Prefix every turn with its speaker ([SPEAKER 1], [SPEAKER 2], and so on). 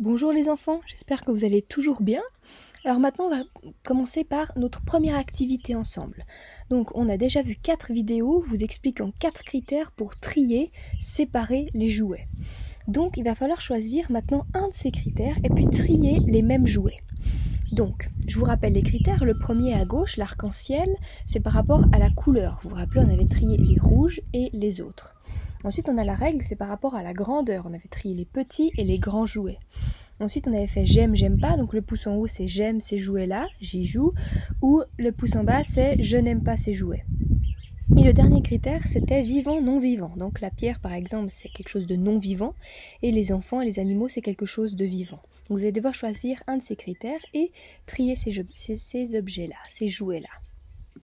[SPEAKER 1] Bonjour les enfants, j'espère que vous allez toujours bien. Alors maintenant, on va commencer par notre première activité ensemble. Donc on a déjà vu quatre vidéos vous expliquant quatre critères pour trier, séparer les jouets. Donc il va falloir choisir maintenant un de ces critères et puis trier les mêmes jouets. Donc, je vous rappelle les critères. Le premier à gauche, l'arc-en-ciel, c'est par rapport à la couleur. Vous vous rappelez, on avait trié les rouges et les autres. Ensuite, on a la règle, c'est par rapport à la grandeur. On avait trié les petits et les grands jouets. Ensuite, on avait fait j'aime, j'aime pas. Donc le pouce en haut, c'est j'aime ces jouets-là, j'y joue. Ou le pouce en bas, c'est je n'aime pas ces jouets. Et le dernier critère, c'était vivant, non vivant. Donc la pierre, par exemple, c'est quelque chose de non vivant. Et les enfants et les animaux, c'est quelque chose de vivant. Vous allez devoir choisir un de ces critères et trier ces, ces objets-là, ces jouets-là.